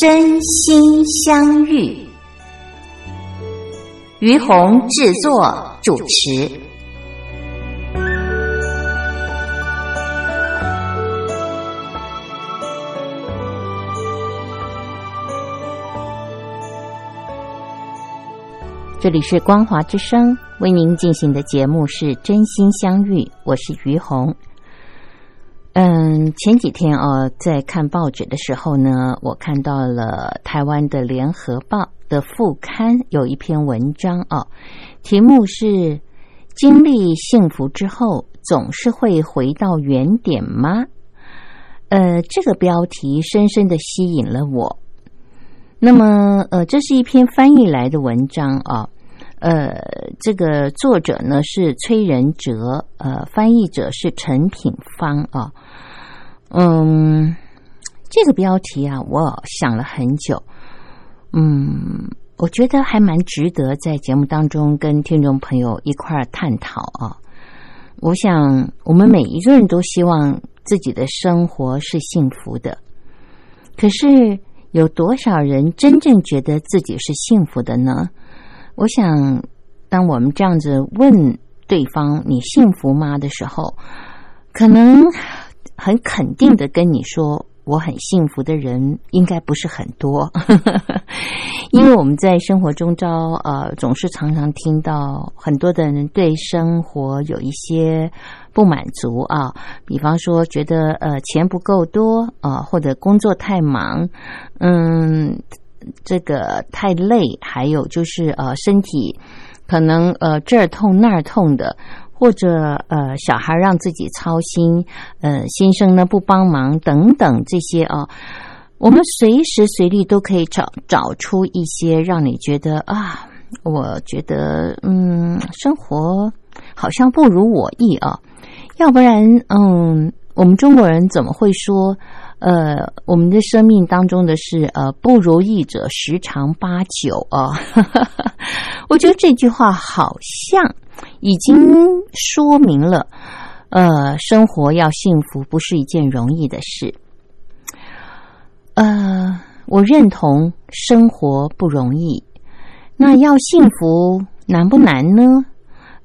真心相遇，于红制作主持。这里是光华之声为您进行的节目是《真心相遇》，我是于红。嗯，前几天啊，在看报纸的时候呢，我看到了台湾的《联合报》的副刊有一篇文章啊，题目是“经历幸福之后，总是会回到原点吗？”呃，这个标题深深的吸引了我。那么，呃，这是一篇翻译来的文章啊。呃，这个作者呢是崔仁哲，呃，翻译者是陈品芳啊。嗯，这个标题啊，我想了很久。嗯，我觉得还蛮值得在节目当中跟听众朋友一块儿探讨啊。我想，我们每一个人都希望自己的生活是幸福的，可是有多少人真正觉得自己是幸福的呢？我想，当我们这样子问对方“你幸福吗”的时候，可能很肯定的跟你说“我很幸福”的人应该不是很多，因为我们在生活中招呃，总是常常听到很多的人对生活有一些不满足啊，比方说觉得呃钱不够多啊，或者工作太忙，嗯。这个太累，还有就是呃，身体可能呃这儿痛那儿痛的，或者呃小孩让自己操心，呃先生呢不帮忙等等这些啊，我们随时随地都可以找找出一些让你觉得啊，我觉得嗯生活好像不如我意啊，要不然嗯我们中国人怎么会说？呃，我们的生命当中的是呃不如意者十常八九啊，我觉得这句话好像已经说明了，呃，生活要幸福不是一件容易的事。呃，我认同生活不容易，那要幸福难不难呢？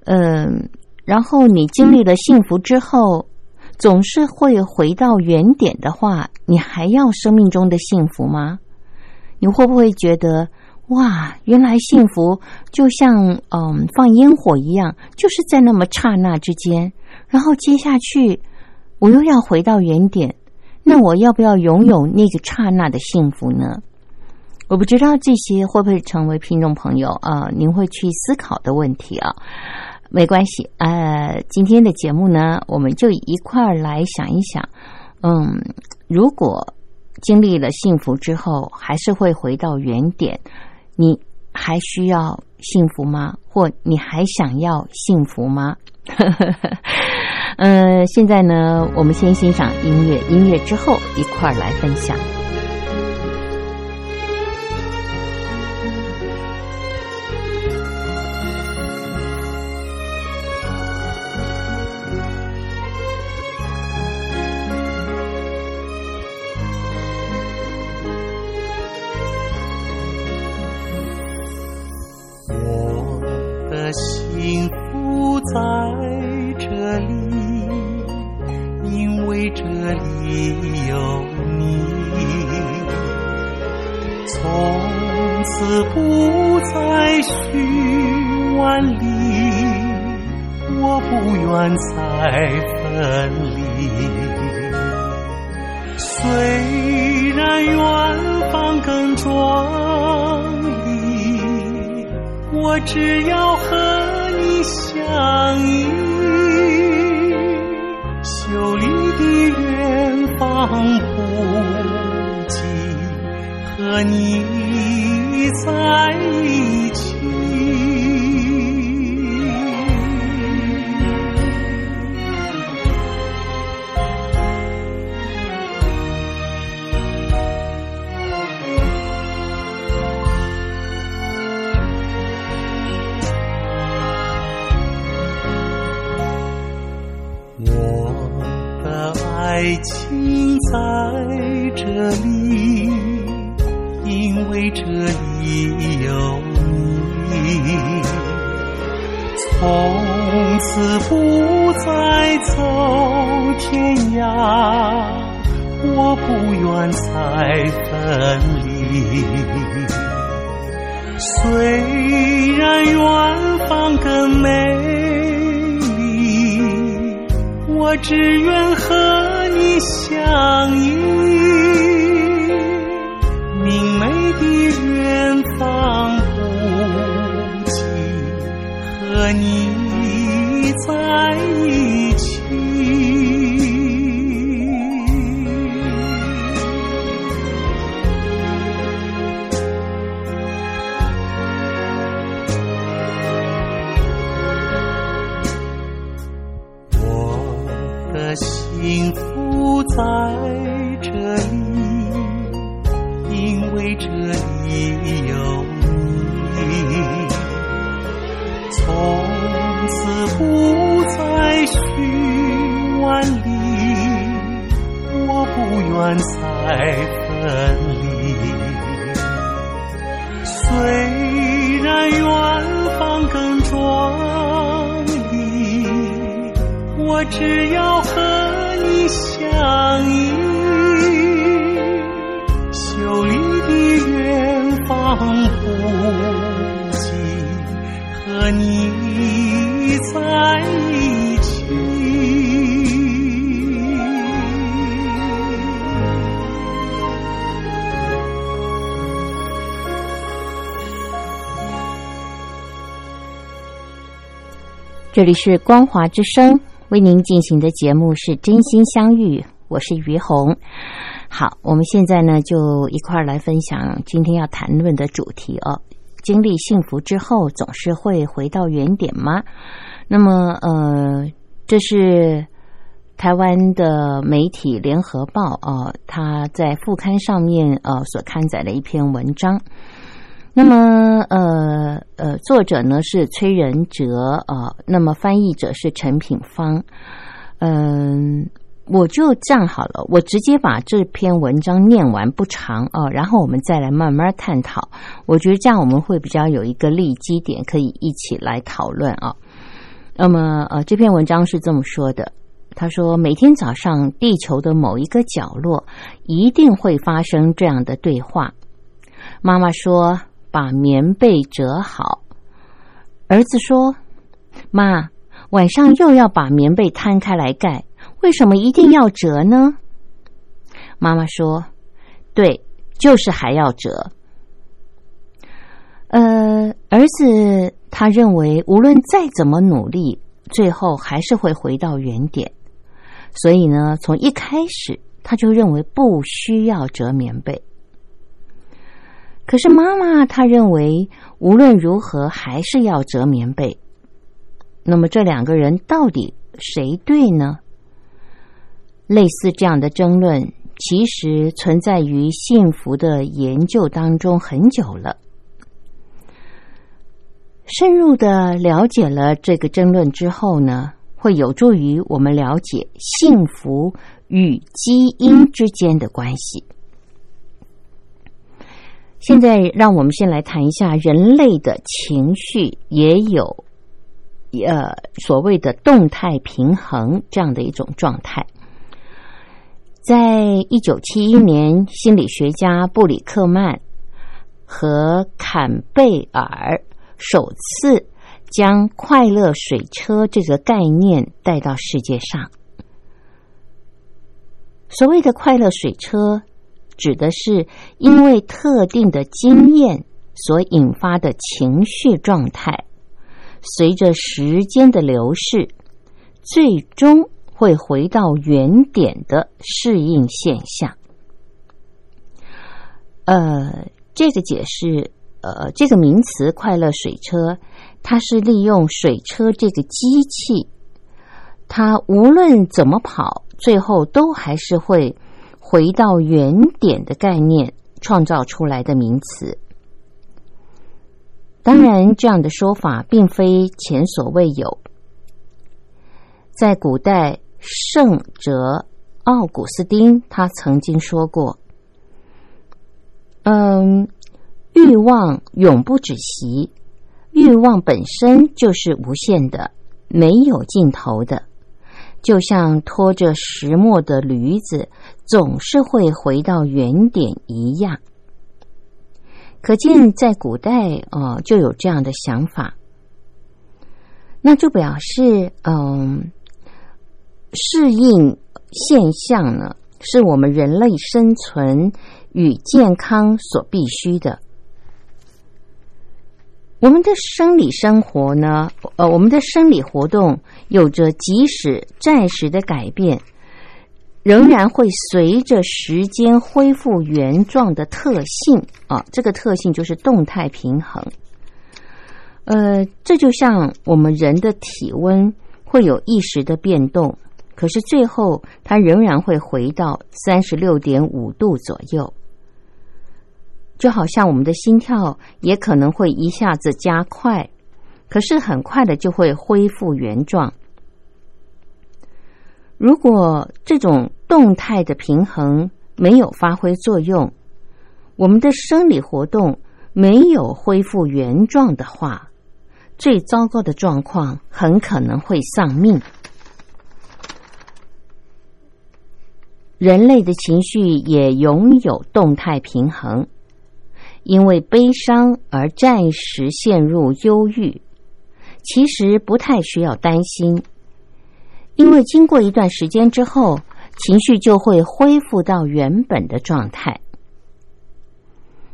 嗯，然后你经历了幸福之后。总是会回到原点的话，你还要生命中的幸福吗？你会不会觉得哇，原来幸福就像嗯放烟火一样，就是在那么刹那之间，然后接下去我又要回到原点，那我要不要拥有那个刹那的幸福呢？我不知道这些会不会成为听众朋友啊，您会去思考的问题啊。没关系，呃，今天的节目呢，我们就一块儿来想一想，嗯，如果经历了幸福之后，还是会回到原点，你还需要幸福吗？或你还想要幸福吗？嗯，现在呢，我们先欣赏音乐，音乐之后一块儿来分享。的幸福在这里，因为这里有你。从此不再寻万里，我不愿再分离。虽然远方更壮。我只要和你相依，秀丽的远方不及和你在一起。相依。这里是光华之声为您进行的节目是真心相遇，我是于红。好，我们现在呢就一块儿来分享今天要谈论的主题哦。经历幸福之后，总是会回到原点吗？那么，呃，这是台湾的媒体《联合报》啊、它在副刊上面呃所刊载的一篇文章。那么，呃呃，作者呢是崔仁哲啊、那么翻译者是陈品芳。嗯、我就这样好了，我直接把这篇文章念完，不长啊，然后我们再来慢慢探讨。我觉得这样我们会比较有一个立基点，可以一起来讨论啊。那么，呃，这篇文章是这么说的。他说，每天早上，地球的某一个角落一定会发生这样的对话。妈妈说：“把棉被折好。”儿子说：“妈，晚上又要把棉被摊开来盖，为什么一定要折呢？”妈妈说：“对，就是还要折。”呃，儿子他认为无论再怎么努力，最后还是会回到原点，所以呢，从一开始他就认为不需要折棉被。可是妈妈她认为无论如何还是要折棉被。那么这两个人到底谁对呢？类似这样的争论，其实存在于幸福的研究当中很久了。深入的了解了这个争论之后呢，会有助于我们了解幸福与基因之间的关系。现在，让我们先来谈一下人类的情绪也有呃所谓的动态平衡这样的一种状态。在一九七一年，心理学家布里克曼和坎贝尔首次将快乐水车这个概念带到世界上。所谓的快乐水车，指的是因为特定的经验所引发的情绪状态，随着时间的流逝，最终会回到原点的适应现象。呃，这个解释，呃，这个名词“快乐水车”，它是利用水车这个机器，它无论怎么跑，最后都还是会回到原点的概念创造出来的名词。当然，这样的说法并非前所未有，在古代，圣哲奥古斯丁他曾经说过。嗯，欲望永不止息，欲望本身就是无限的，没有尽头的，就像拖着石磨的驴子，总是会回到原点一样。可见在古代哦，就有这样的想法，那就表示嗯，适应现象呢，是我们人类生存。与健康所必须的，我们的生理生活呢？呃，我们的生理活动有着即使暂时的改变，仍然会随着时间恢复原状的特性啊。这个特性就是动态平衡。呃，这就像我们人的体温会有一时的变动，可是最后它仍然会回到三十六点五度左右。就好像我们的心跳也可能会一下子加快，可是很快的就会恢复原状。如果这种动态的平衡没有发挥作用，我们的生理活动没有恢复原状的话，最糟糕的状况很可能会丧命。人类的情绪也拥有动态平衡。因为悲伤而暂时陷入忧郁，其实不太需要担心，因为经过一段时间之后，情绪就会恢复到原本的状态。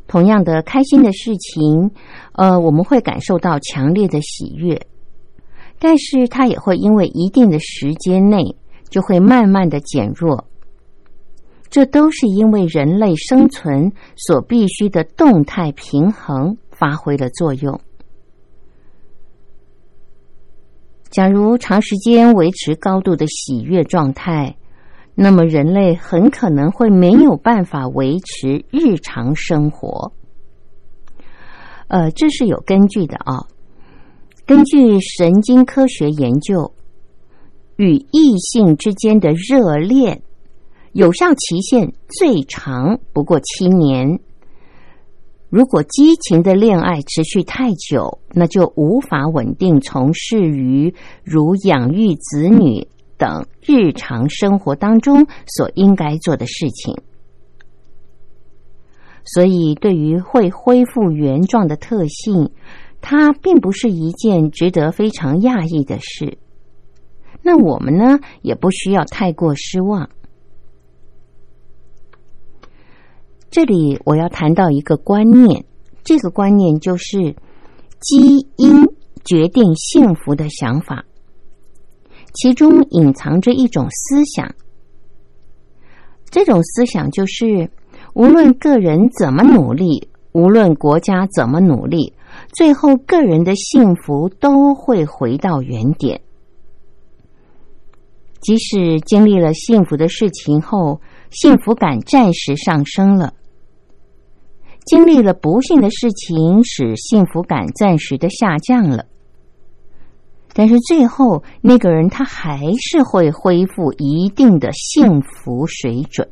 同样的，开心的事情，呃，我们会感受到强烈的喜悦，但是它也会因为一定的时间内，就会慢慢的减弱。这都是因为人类生存所必须的动态平衡发挥了作用。假如长时间维持高度的喜悦状态，那么人类很可能会没有办法维持日常生活。呃，这是有根据的啊。根据神经科学研究，与异性之间的热恋。有效期限最长不过七年。如果激情的恋爱持续太久，那就无法稳定从事于如养育子女等日常生活当中所应该做的事情。所以，对于会恢复原状的特性，它并不是一件值得非常讶异的事。那我们呢，也不需要太过失望。这里我要谈到一个观念，这个观念就是基因决定幸福的想法，其中隐藏着一种思想。这种思想就是，无论个人怎么努力，无论国家怎么努力，最后个人的幸福都会回到原点。即使经历了幸福的事情后，幸福感暂时上升了。经历了不幸的事情，使幸福感暂时的下降了，但是最后那个人他还是会恢复一定的幸福水准。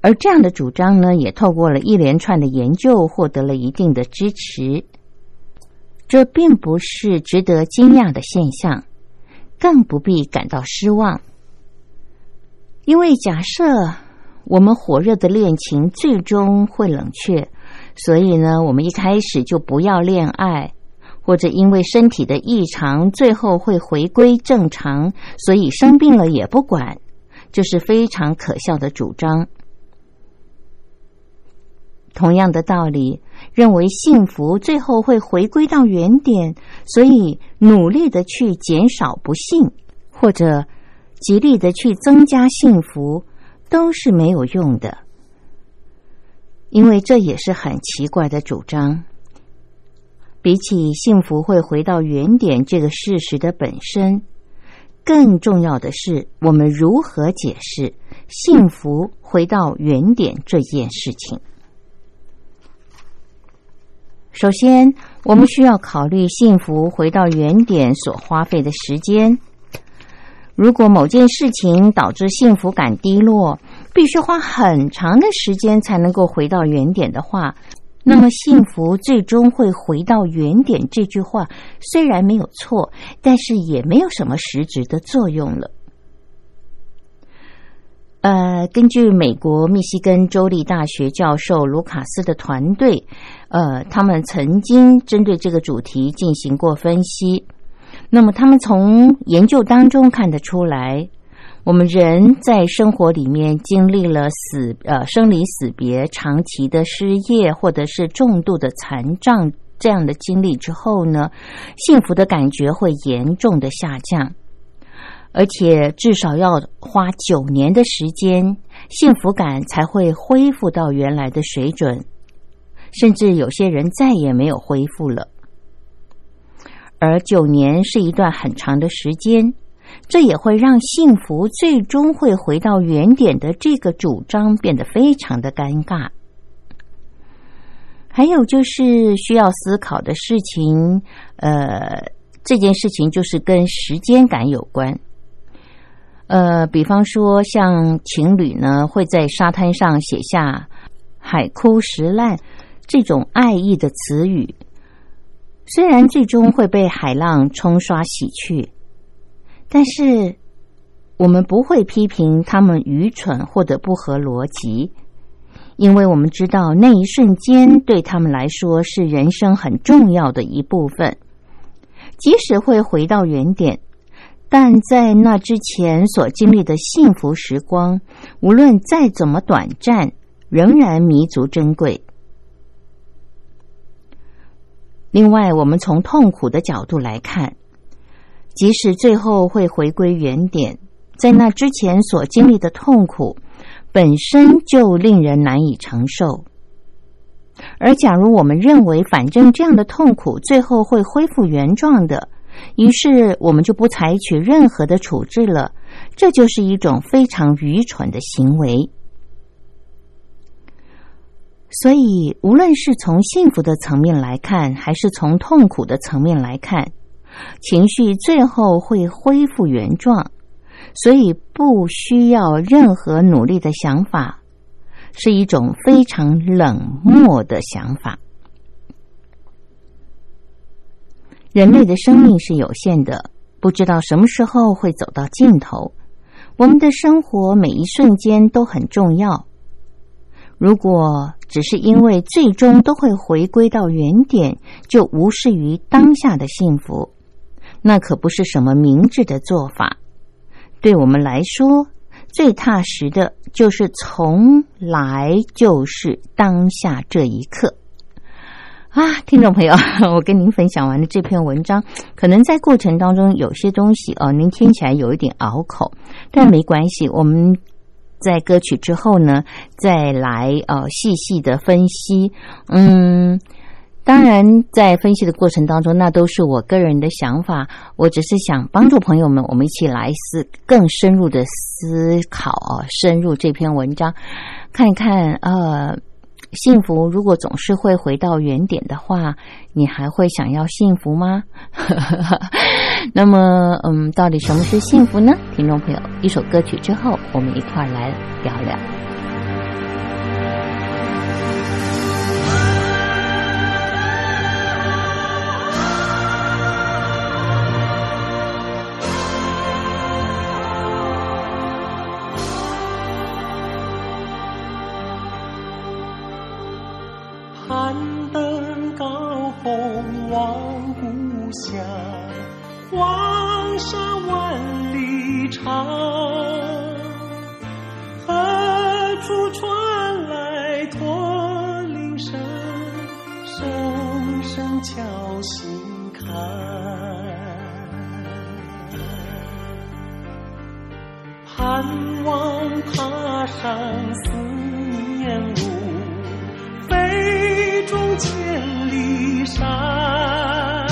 而这样的主张呢，也透过了一连串的研究获得了一定的支持。这并不是值得惊讶的现象，更不必感到失望，因为假设。我们火热的恋情最终会冷却，所以呢，我们一开始就不要恋爱，或者因为身体的异常，最后会回归正常，所以生病了也不管，这是非常可笑的主张。同样的道理，认为幸福最后会回归到原点，所以努力的去减少不幸，或者极力的去增加幸福，都是没有用的。因为这也是很奇怪的主张。比起幸福会回到原点这个事实的本身，更重要的是我们如何解释幸福回到原点这件事情。首先，我们需要考虑幸福回到原点所花费的时间。如果某件事情导致幸福感低落，必须花很长的时间才能够回到原点的话，那么幸福最终会回到原点。这句话虽然没有错，但是也没有什么实质的作用了。呃，根据美国密西根州立大学教授卢卡斯的团队，呃，他们曾经针对这个主题进行过分析。那么，他们从研究当中看得出来，我们人在生活里面经历了死呃生离死别、长期的失业或者是重度的残障这样的经历之后呢，幸福的感觉会严重的下降。而且至少要花九年的时间，幸福感才会恢复到原来的水准，甚至有些人再也没有恢复了。而九年是一段很长的时间，这也会让幸福最终会回到原点的这个主张变得非常的尴尬。还有就是需要思考的事情，呃，这件事情就是跟时间感有关。呃，比方说，像情侣呢，会在沙滩上写下“海枯石烂”这种爱意的词语，虽然最终会被海浪冲刷洗去，但是我们不会批评他们愚蠢或者不合逻辑，因为我们知道那一瞬间对他们来说是人生很重要的一部分，即使会回到原点。但在那之前所经历的幸福时光，无论再怎么短暂，仍然弥足珍贵。另外，我们从痛苦的角度来看，即使最后会回归原点，在那之前所经历的痛苦本身就令人难以承受。而假如我们认为，反正这样的痛苦最后会恢复原状的。于是我们就不采取任何的处置了，这就是一种非常愚蠢的行为。所以，无论是从幸福的层面来看，还是从痛苦的层面来看，情绪最后会恢复原状，所以不需要任何努力的想法，是一种非常冷漠的想法。人类的生命是有限的，不知道什么时候会走到尽头。我们的生活每一瞬间都很重要。如果只是因为最终都会回归到原点，就无视于当下的幸福，那可不是什么明智的做法。对我们来说，最踏实的就是从来就是当下这一刻。啊，听众朋友，我跟您分享完的这篇文章，可能在过程当中有些东西哦，您听起来有一点拗口，但没关系。我们在歌曲之后呢，再来呃细细的分析。嗯，当然在分析的过程当中，那都是我个人的想法，我只是想帮助朋友们，我们一起来思更深入的思考啊，深入这篇文章，看一看呃。幸福如果总是会回到原点的话，你还会想要幸福吗？那么，嗯，到底什么是幸福呢？听众朋友，一首歌曲之后，我们一块来聊聊。好何处传来驼铃声声声敲心坎盼望踏上思念路飞纵千里山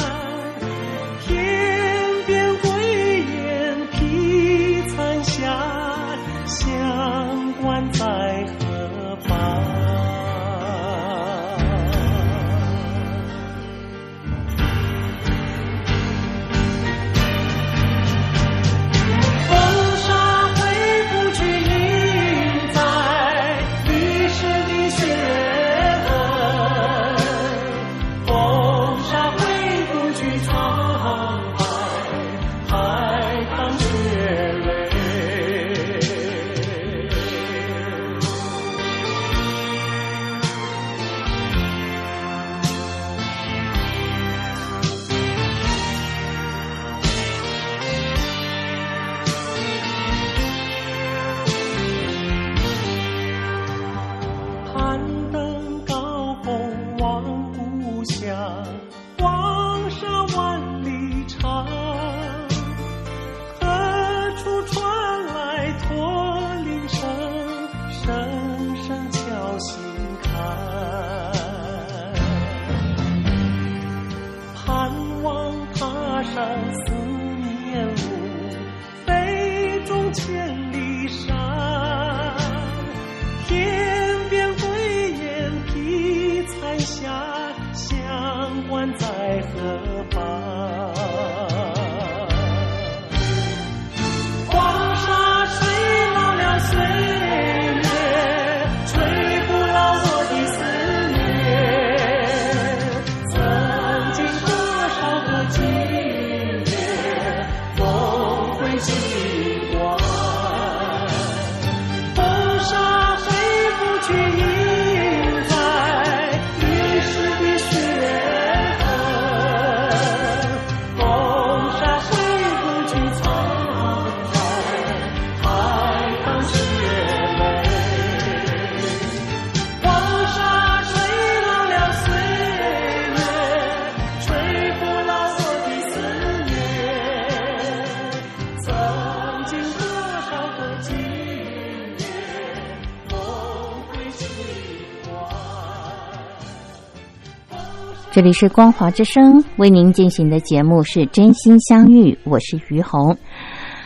这里是光华之声为您进行的节目是真心相遇，我是于红。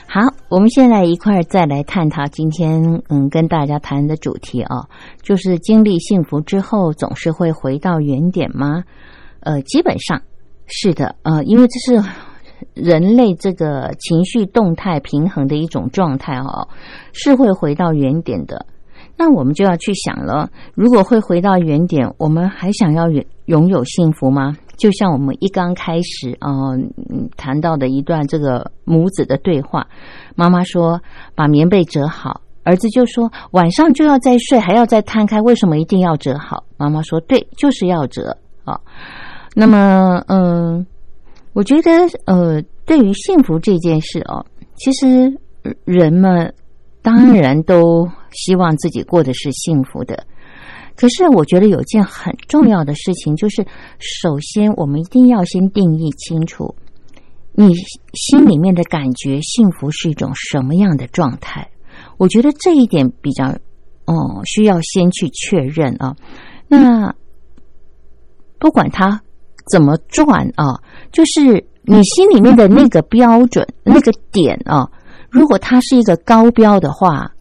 好，我们现在一块儿再来探讨今天嗯跟大家谈的主题啊，就是经历幸福之后总是会回到原点吗？呃，基本上是的，呃，因为这是人类这个情绪动态平衡的一种状态哦，是会回到原点的。那我们就要去想了，如果会回到原点，我们还想要拥拥有幸福吗？就像我们一刚开始啊、嗯谈到的一段这个母子的对话，妈妈说把棉被折好，儿子就说晚上就要再睡，还要再摊开，为什么一定要折好？妈妈说对，就是要折啊。那么嗯、我觉得呃，对于幸福这件事哦，其实人们当然都希望自己过的是幸福的。可是，我觉得有件很重要的事情，就是首先我们一定要先定义清楚，你心里面的感觉幸福是一种什么样的状态。我觉得这一点比较，哦，需要先去确认啊。那不管它怎么转啊，就是你心里面的那个标准、那个点啊，如果它是一个高标的话，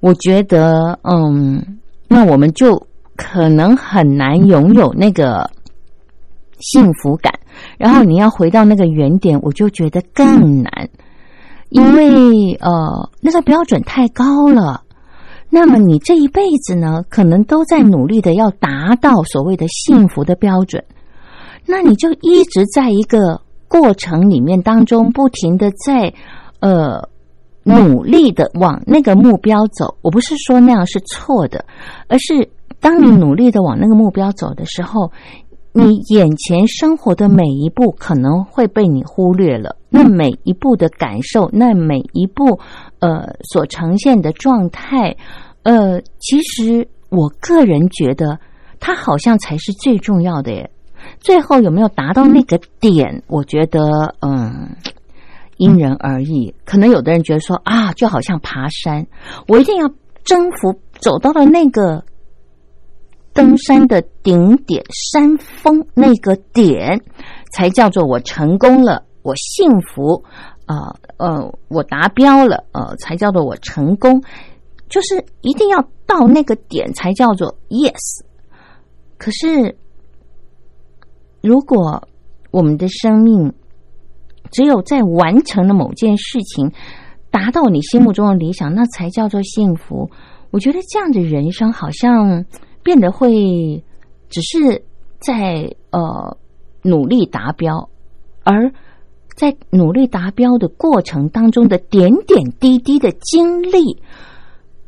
我觉得，嗯，那我们就可能很难拥有那个幸福感。然后你要回到那个原点，我就觉得更难，因为呃，那个标准太高了。那么你这一辈子呢，可能都在努力的要达到所谓的幸福的标准，那你就一直在一个过程里面当中，不停的在呃努力的往那个目标走。我不是说那样是错的，而是当你努力的往那个目标走的时候，你眼前生活的每一步可能会被你忽略了，那每一步的感受，那每一步呃所呈现的状态，呃，其实我个人觉得它好像才是最重要的耶。最后有没有达到那个点？我觉得，嗯，因人而异。可能有的人觉得说啊，就好像爬山，我一定要征服，走到了那个登山的顶点，山峰那个点，才叫做我成功了，我幸福，啊呃，我达标了，呃，才叫做我成功。就是一定要到那个点才叫做 yes。可是，如果我们的生命只有在完成了某件事情，达到你心目中的理想，那才叫做幸福。我觉得这样的人生好像变得会只是在呃努力达标，而在努力达标的过程当中的点点滴滴的经历，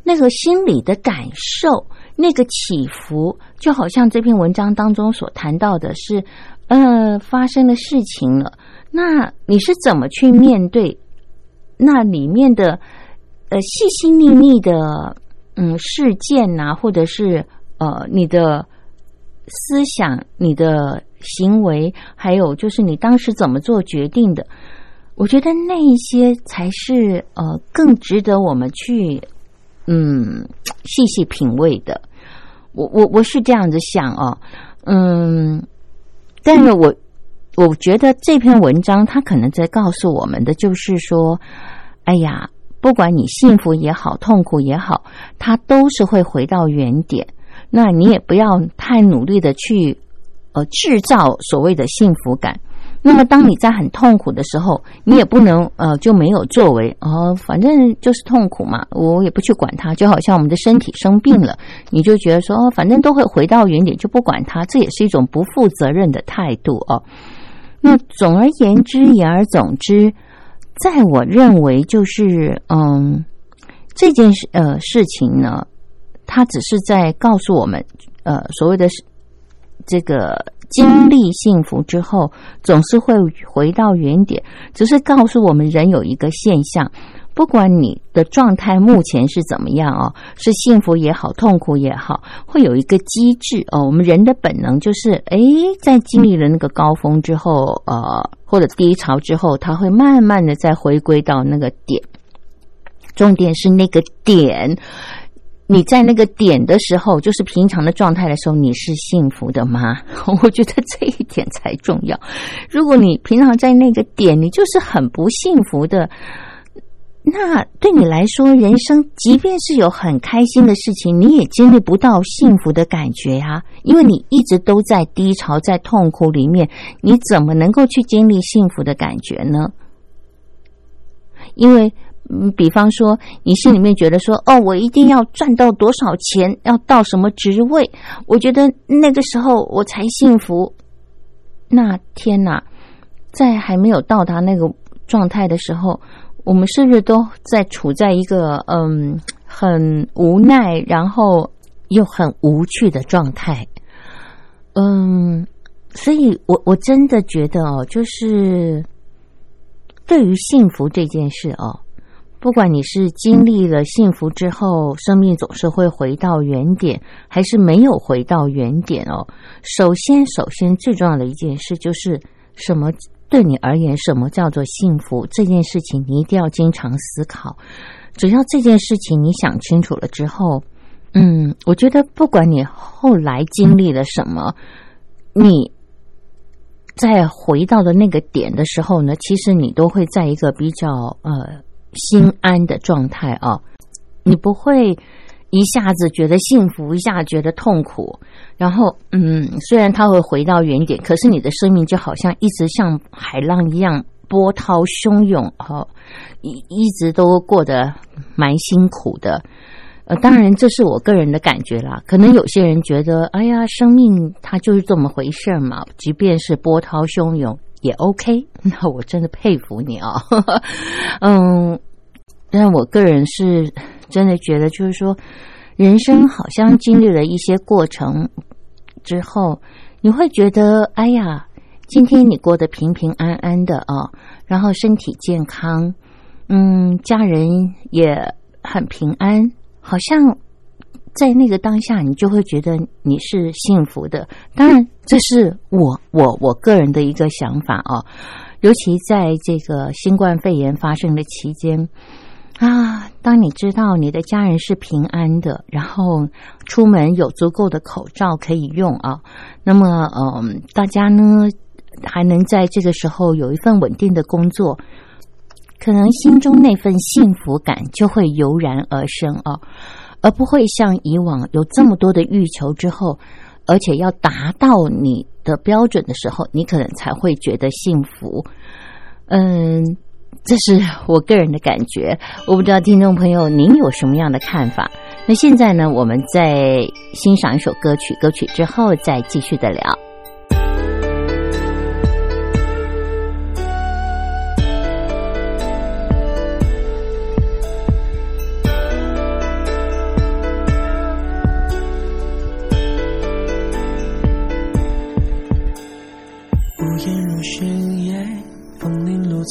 那个心理的感受。那个起伏，就好像这篇文章当中所谈到的是，呃，发生的事情了。那你是怎么去面对那里面的呃细细密密的嗯事件呐，或者是呃你的思想、你的行为，还有就是你当时怎么做决定的？我觉得那一些才是呃更值得我们去嗯细细品味的。我我我是这样子想哦，嗯，但是我我觉得这篇文章它可能在告诉我们的就是说，哎呀，不管你幸福也好，痛苦也好，它都是会回到原点。那你也不要太努力的去呃制造所谓的幸福感。那么，当你在很痛苦的时候，你也不能呃就没有作为哦，反正就是痛苦嘛，我也不去管它。就好像我们的身体生病了，你就觉得说哦，反正都会回到原点，就不管它，这也是一种不负责任的态度哦。那总而言之，言而总之，在我认为，就是嗯，这件事呃事情呢，它只是在告诉我们呃所谓的这个。经历幸福之后，总是会回到原点。只是告诉我们，人有一个现象，不管你的状态目前是怎么样哦，是幸福也好，痛苦也好，会有一个机制哦。我们人的本能就是，诶，在经历了那个高峰之后，呃，或者低潮之后，它会慢慢的再回归到那个点。重点是那个点。你在那个点的时候，就是平常的状态的时候，你是幸福的吗？我觉得这一点才重要。如果你平常在那个点，你就是很不幸福的，那对你来说，人生即便是有很开心的事情，你也经历不到幸福的感觉呀。因为你一直都在低潮、在痛苦里面，你怎么能够去经历幸福的感觉呢？因为。嗯，比方说，你心里面觉得说，哦，我一定要赚到多少钱，要到什么职位，我觉得那个时候我才幸福。那天哪，在还没有到达那个状态的时候，我们是不是都在处在一个嗯很无奈，然后又很无趣的状态？嗯，所以我我真的觉得哦，就是对于幸福这件事哦。不管你是经历了幸福之后，生命总是会回到原点，还是没有回到原点哦。首先，首先最重要的一件事就是什么？对你而言，什么叫做幸福？这件事情你一定要经常思考。只要这件事情你想清楚了之后，嗯，我觉得不管你后来经历了什么，你在回到的那个点的时候呢，其实你都会在一个比较呃。心安的状态啊，你不会一下子觉得幸福，一下觉得痛苦。然后，嗯，虽然它会回到原点，可是你的生命就好像一直像海浪一样波涛汹涌，哈，一一直都过得蛮辛苦的。呃，当然这是我个人的感觉啦。可能有些人觉得，哎呀，生命它就是这么回事嘛，即便是波涛汹涌。也 OK，那我真的佩服你啊，嗯，但我个人是真的觉得，就是说，人生好像经历了一些过程之后，你会觉得，哎呀，今天你过得平平安安的啊，然后身体健康，嗯，家人也很平安，好像在那个当下，你就会觉得你是幸福的。当然，这是我我我个人的一个想法啊。尤其在这个新冠肺炎发生的期间啊，当你知道你的家人是平安的，然后出门有足够的口罩可以用啊，那么嗯，大家呢还能在这个时候有一份稳定的工作，可能心中那份幸福感就会油然而生啊，而不会像以往有这么多的欲求之后。而且要达到你的标准的时候，你可能才会觉得幸福。嗯，这是我个人的感觉。我不知道听众朋友您有什么样的看法？那现在呢，我们在欣赏一首歌曲，歌曲之后再继续的聊。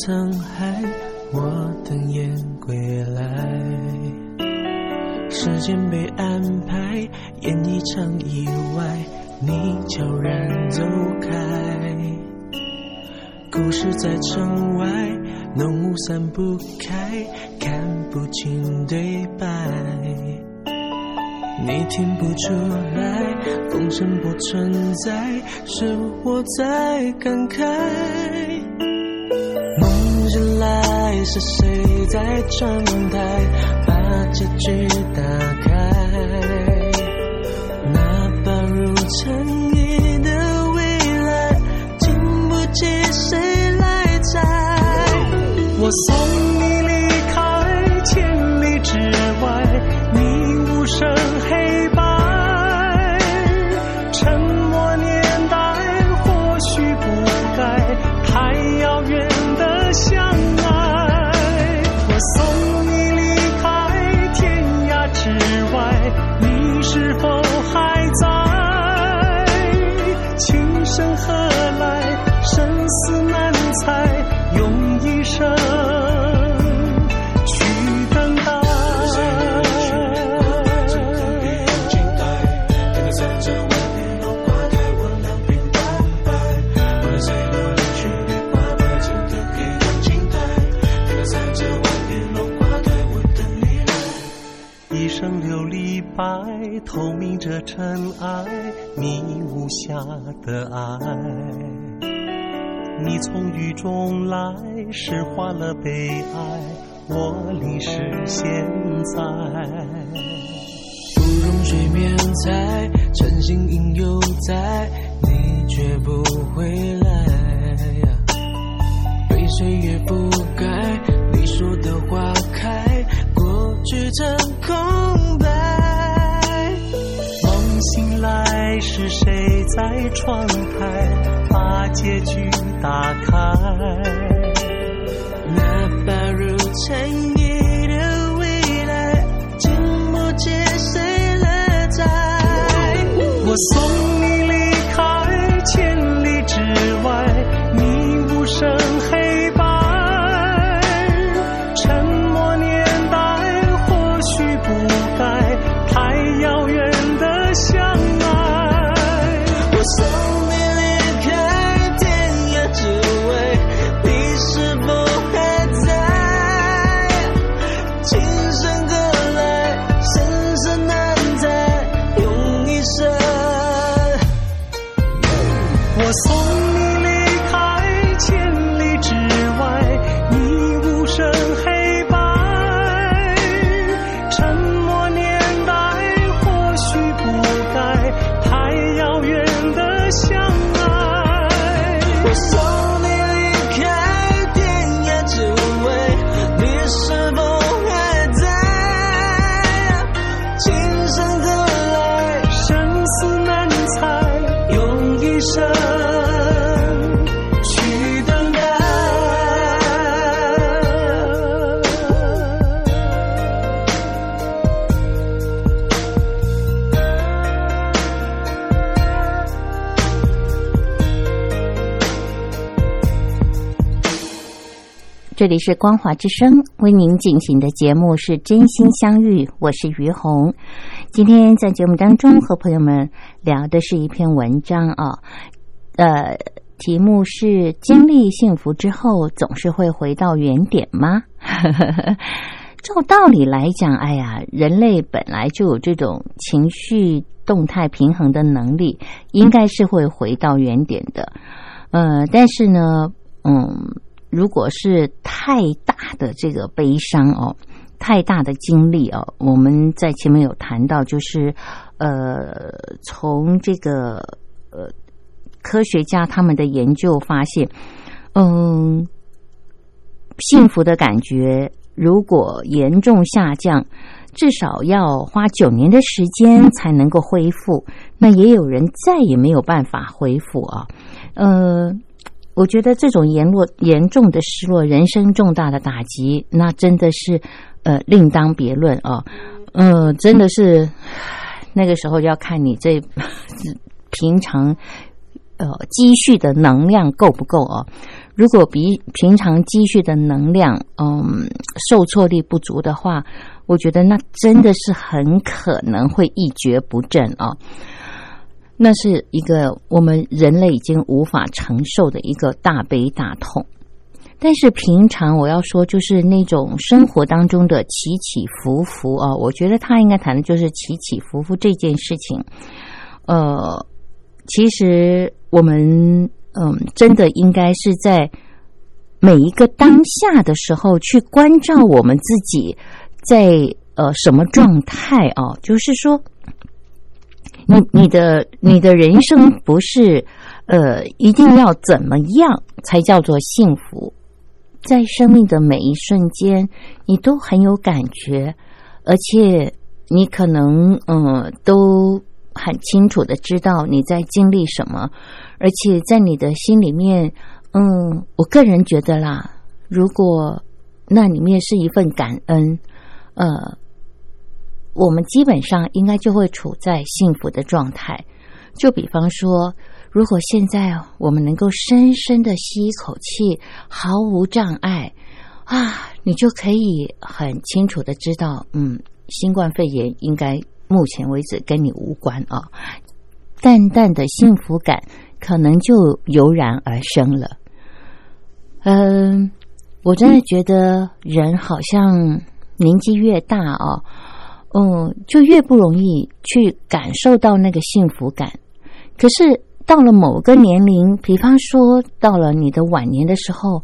沧海，间被安排，演一场意外，你悄然走开。故事在城外，浓雾散不开，看不清对白。你听不出来，风声不存在，是我在感慨。梦醒来是谁在窗台把结局打开成你的未来，经不起谁来摘。我送。的爱。你从雨中来，释化了悲哀。我淋湿现在，不容睡眠在，晨星影犹在，你却不回来。被岁月覆盖，你说的花开，过去成窗台把结局打开？那怕如尘埃的未来，经不起谁来摘。我送你离开前这里是光华之声为您进行的节目是真心相遇，我是于红。今天在节目当中和朋友们聊的是一篇文章啊，呃，题目是“经历幸福之后总是会回到原点吗？” 照道理来讲，哎呀，人类本来就有这种情绪动态平衡的能力，应该是会回到原点的。呃，但是呢，嗯。如果是太大的这个悲伤哦，太大的经历哦，我们在前面有谈到，就是呃，从这个呃科学家他们的研究发现，嗯，幸福的感觉如果严重下降，至少要花九年的时间才能够恢复。那也有人再也没有办法恢复啊，呃。我觉得这种严落严重的失落，人生重大的打击，那真的是呃另当别论啊。嗯，真的是那个时候要看你这 平常呃积蓄的能量够不够啊。如果比平常积蓄的能量嗯受挫力不足的话，我觉得那真的是很可能会一蹶不振啊。那是一个我们人类已经无法承受的一个大悲大痛，但是平常我要说，就是那种生活当中的起起伏伏啊，我觉得他应该谈的就是起起伏伏这件事情。呃，其实我们嗯，真的应该是在每一个当下的时候去关照我们自己在呃什么状态啊，就是说。你你的你的人生不是，呃，一定要怎么样才叫做幸福？在生命的每一瞬间，你都很有感觉，而且你可能嗯都很清楚的知道你在经历什么，而且在你的心里面，嗯，我个人觉得啦，如果那里面是一份感恩，呃。我们基本上应该就会处在幸福的状态。就比方说，如果现在我们能够深深的吸一口气，毫无障碍啊，你就可以很清楚的知道，嗯，新冠肺炎应该目前为止跟你无关啊。淡淡的幸福感可能就油然而生了。嗯，我真的觉得人好像年纪越大啊。嗯，就越不容易去感受到那个幸福感。可是到了某个年龄，比方说到了你的晚年的时候，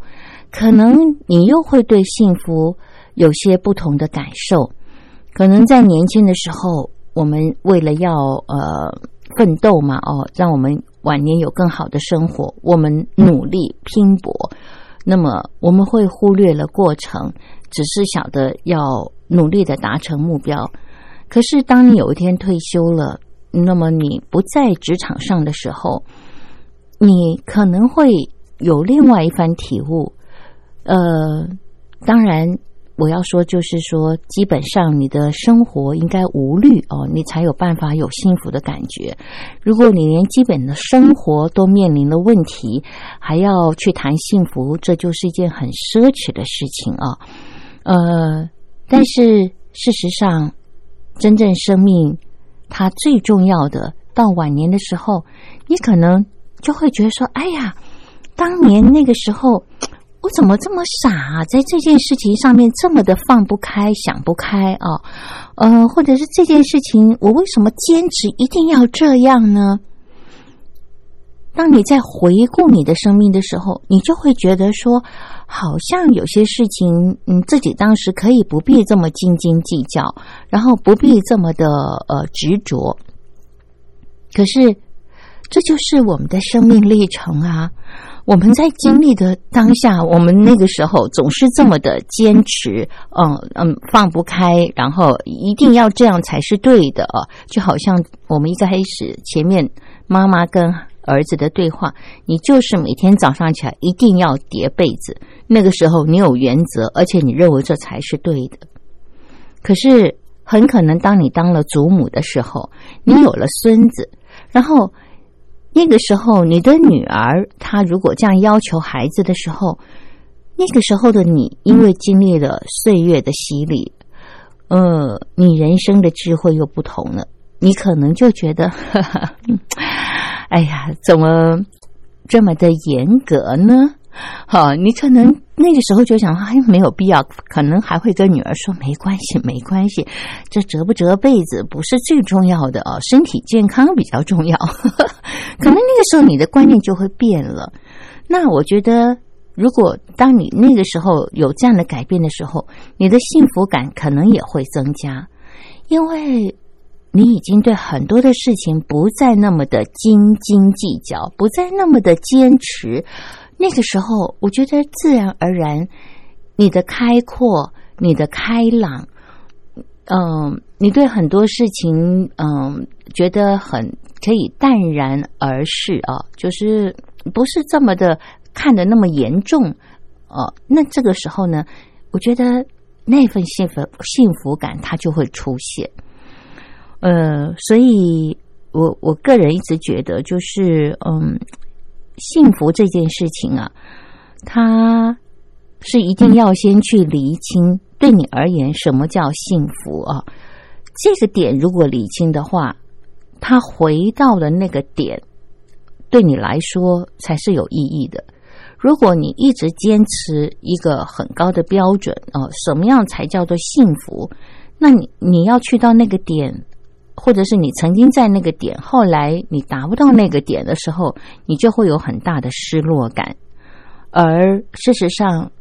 可能你又会对幸福有些不同的感受。可能在年轻的时候，我们为了要呃奋斗嘛，哦，让我们晚年有更好的生活，我们努力拼搏。那么我们会忽略了过程，只是晓得要。努力的达成目标，可是当你有一天退休了，那么你不在职场上的时候，你可能会有另外一番体悟。呃，当然我要说，就是说，基本上你的生活应该无虑哦，你才有办法有幸福的感觉。如果你连基本的生活都面临了问题，还要去谈幸福，这就是一件很奢侈的事情啊。呃。但是事实上，真正生命它最重要的，到晚年的时候，你可能就会觉得说：“哎呀，当年那个时候，我怎么这么傻，在这件事情上面这么的放不开、想不开啊？呃，或者是这件事情，我为什么坚持一定要这样呢？”当你在回顾你的生命的时候，你就会觉得说。好像有些事情，嗯，自己当时可以不必这么斤斤计较，然后不必这么的呃执着。可是，这就是我们的生命历程啊！我们在经历的当下，我们那个时候总是这么的坚持，嗯嗯，放不开，然后一定要这样才是对的啊！就好像我们一开始前面妈妈跟。儿子的对话，你就是每天早上起来一定要叠被子。那个时候你有原则，而且你认为这才是对的。可是很可能当你当了祖母的时候，你有了孙子，然后那个时候你的女儿她如果这样要求孩子的时候，那个时候的你，因为经历了岁月的洗礼，呃，你人生的智慧又不同了，你可能就觉得，哈哈，哎呀，怎么这么的严格呢？好，你可能那个时候就想，哎，没有必要，可能还会跟女儿说，没关系，没关系，这折不折被子不是最重要的哦，身体健康比较重要。可能那个时候你的观念就会变了。那我觉得，如果当你那个时候有这样的改变的时候，你的幸福感可能也会增加，因为你已经对很多的事情不再那么的斤斤计较，不再那么的坚持。那个时候，我觉得自然而然，你的开阔，你的开朗，嗯，你对很多事情，嗯，觉得很可以淡然而视啊，就是不是这么的看的那么严重哦。那这个时候呢，我觉得那份幸福幸福感它就会出现。呃，所以我我个人一直觉得，就是嗯。幸福这件事情啊，它是一定要先去厘清，对你而言什么叫幸福啊？这个点如果理清的话，他回到了那个点，对你来说才是有意义的。如果你一直坚持一个很高的标准啊，什么样才叫做幸福？那你你要去到那个点。或者是你曾经在那个点，后来你达不到那个点的时候，你就会有很大的失落感。而事实上，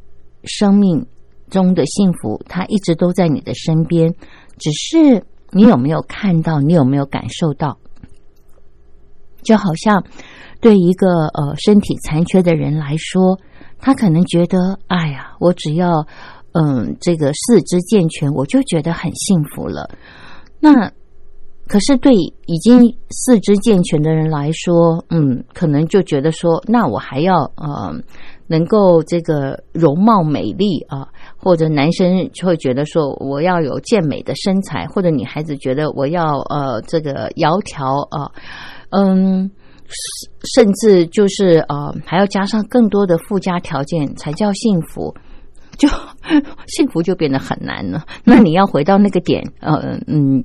生命中的幸福，它一直都在你的身边，只是你有没有看到，你有没有感受到？就好像对一个呃身体残缺的人来说，他可能觉得，哎呀，我只要嗯这个四肢健全，我就觉得很幸福了。那可是，对已经四肢健全的人来说，嗯，可能就觉得说，那我还要呃，能够这个容貌美丽啊，或者男生就会觉得说，我要有健美的身材，或者女孩子觉得我要呃这个窈窕啊，嗯，甚至就是呃还要加上更多的附加条件才叫幸福。就 幸福就变得很难了。那你要回到那个点，呃嗯，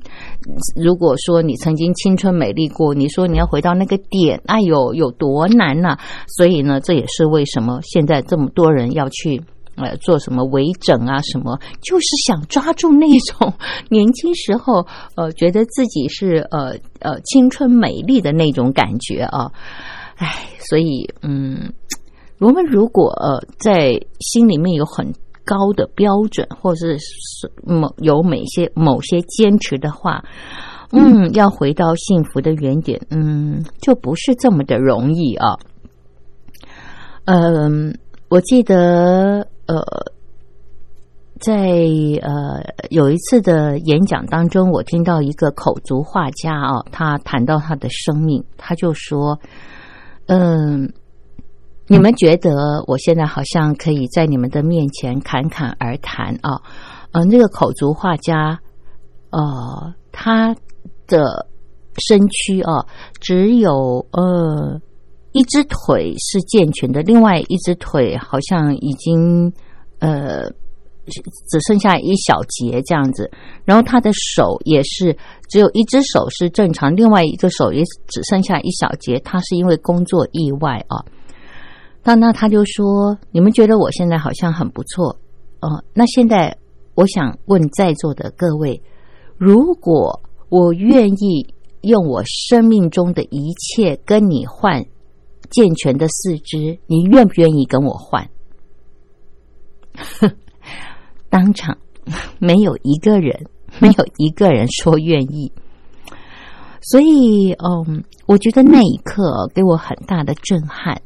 如果说你曾经青春美丽过，你说你要回到那个点，哎有，有多难呐！所以呢，这也是为什么现在这么多人要去呃做什么微整啊，什么，就是想抓住那种 年轻时候呃觉得自己是呃呃青春美丽的那种感觉啊。哎，所以嗯。我们如果呃在心里面有很高的标准，或者是某有某些某些坚持的话，嗯，要回到幸福的原点，嗯，就不是这么的容易啊。嗯，我记得呃，在呃有一次的演讲当中，我听到一个口足画家啊，他谈到他的生命，他就说，嗯。你们觉得我现在好像可以在你们的面前侃侃而谈啊？嗯，那个口足画家，呃，他的身躯啊，只有呃一只腿是健全的，另外一只腿好像已经呃只剩下一小节这样子。然后他的手也是只有一只手是正常，另外一个手也只剩下一小节。他是因为工作意外啊。那那他就说：“你们觉得我现在好像很不错，哦？那现在我想问在座的各位，如果我愿意用我生命中的一切跟你换健全的四肢，你愿不愿意跟我换？” 当场没有一个人，没有一个人说愿意。所以，嗯，我觉得那一刻给我很大的震撼。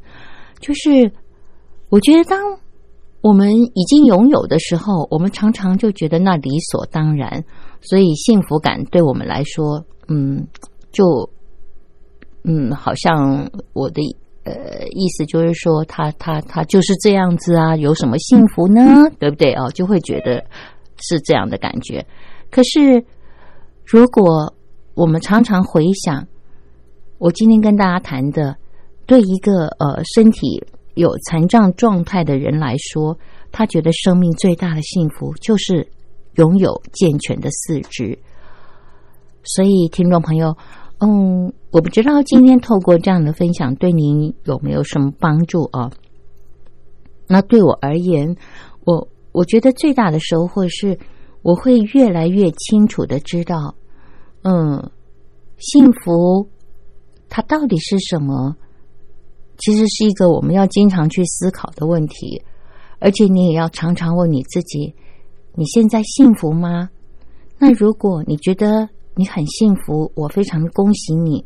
就是，我觉得当我们已经拥有的时候，我们常常就觉得那理所当然，所以幸福感对我们来说，嗯，就嗯，好像我的呃意思就是说，他他他就是这样子啊，有什么幸福呢？对不对哦？就会觉得是这样的感觉。可是，如果我们常常回想，我今天跟大家谈的。对一个呃身体有残障状态的人来说，他觉得生命最大的幸福就是拥有健全的四肢。所以，听众朋友，嗯，我不知道今天透过这样的分享对您有没有什么帮助啊？那对我而言，我我觉得最大的收获是，我会越来越清楚的知道，嗯，幸福它到底是什么？其实是一个我们要经常去思考的问题，而且你也要常常问你自己：你现在幸福吗？那如果你觉得，你很幸福，我非常恭喜你。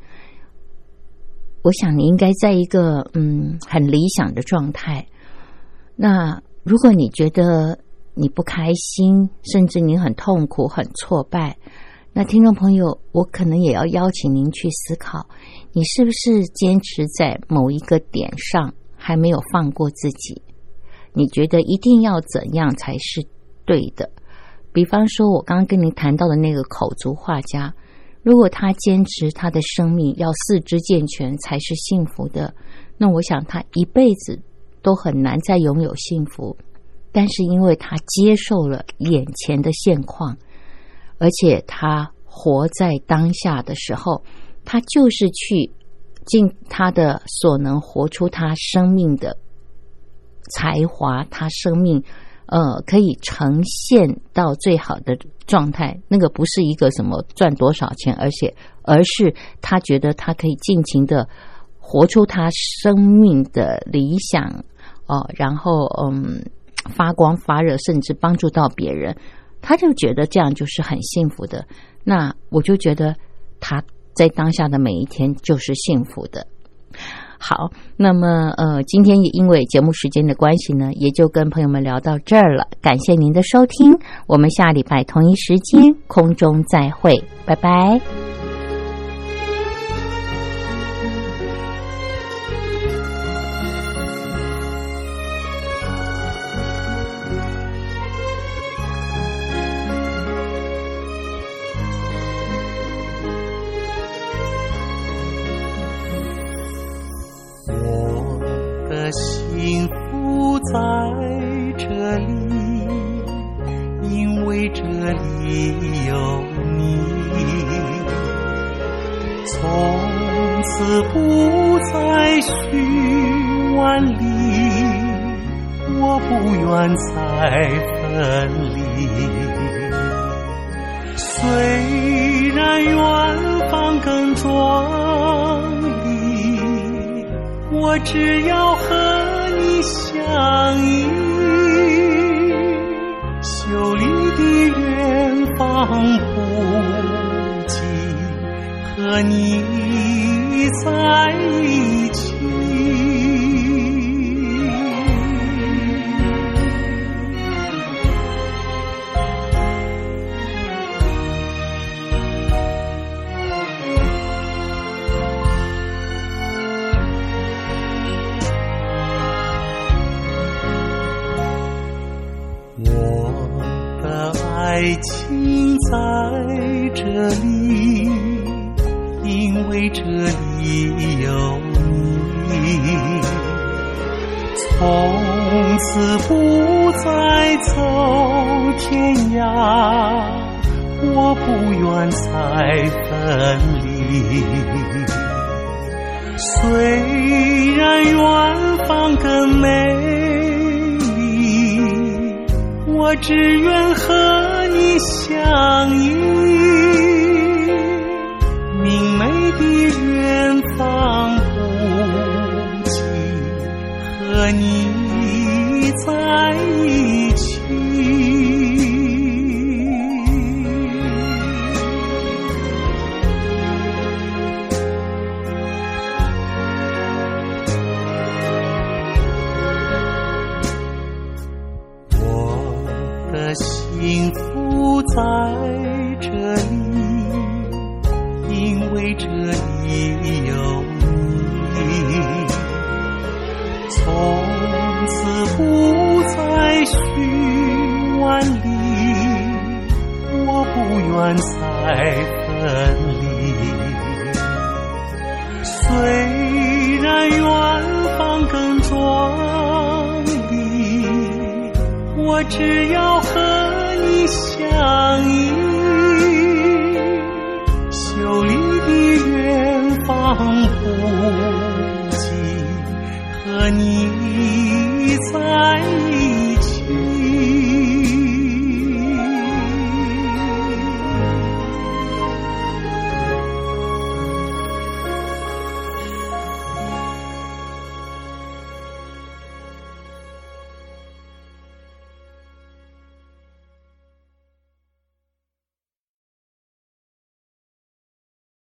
我想你应该在一个嗯很理想的状态。那如果你觉得你不开心，甚至你很痛苦、很挫败，那听众朋友，我可能也要邀请您去思考：你是不是坚持在某一个点上还没有放过自己？你觉得一定要怎样才是对的？比方说，我刚刚跟您谈到的那个口足画家，如果他坚持他的生命要四肢健全才是幸福的，那我想他一辈子都很难再拥有幸福。但是因为他接受了眼前的现况，而且他活在当下的时候，他就是去尽他的所能，活出他生命的才华，他生命。呃，可以呈现到最好的状态。那个不是一个什么赚多少钱，而且而是他觉得他可以尽情的活出他生命的理想哦，然后嗯，发光发热，甚至帮助到别人，他就觉得这样就是很幸福的。那我就觉得他在当下的每一天就是幸福的。好，那么呃，今天也因为节目时间的关系呢，也就跟朋友们聊到这儿了。感谢您的收听，我们下礼拜同一时间空中再会，拜拜。幸福在这里，因为这里有你。从此不再寻万里，我不愿再分离。虽然远方更壮，我只要和你。相依，秀丽的远方不及，和你在一起。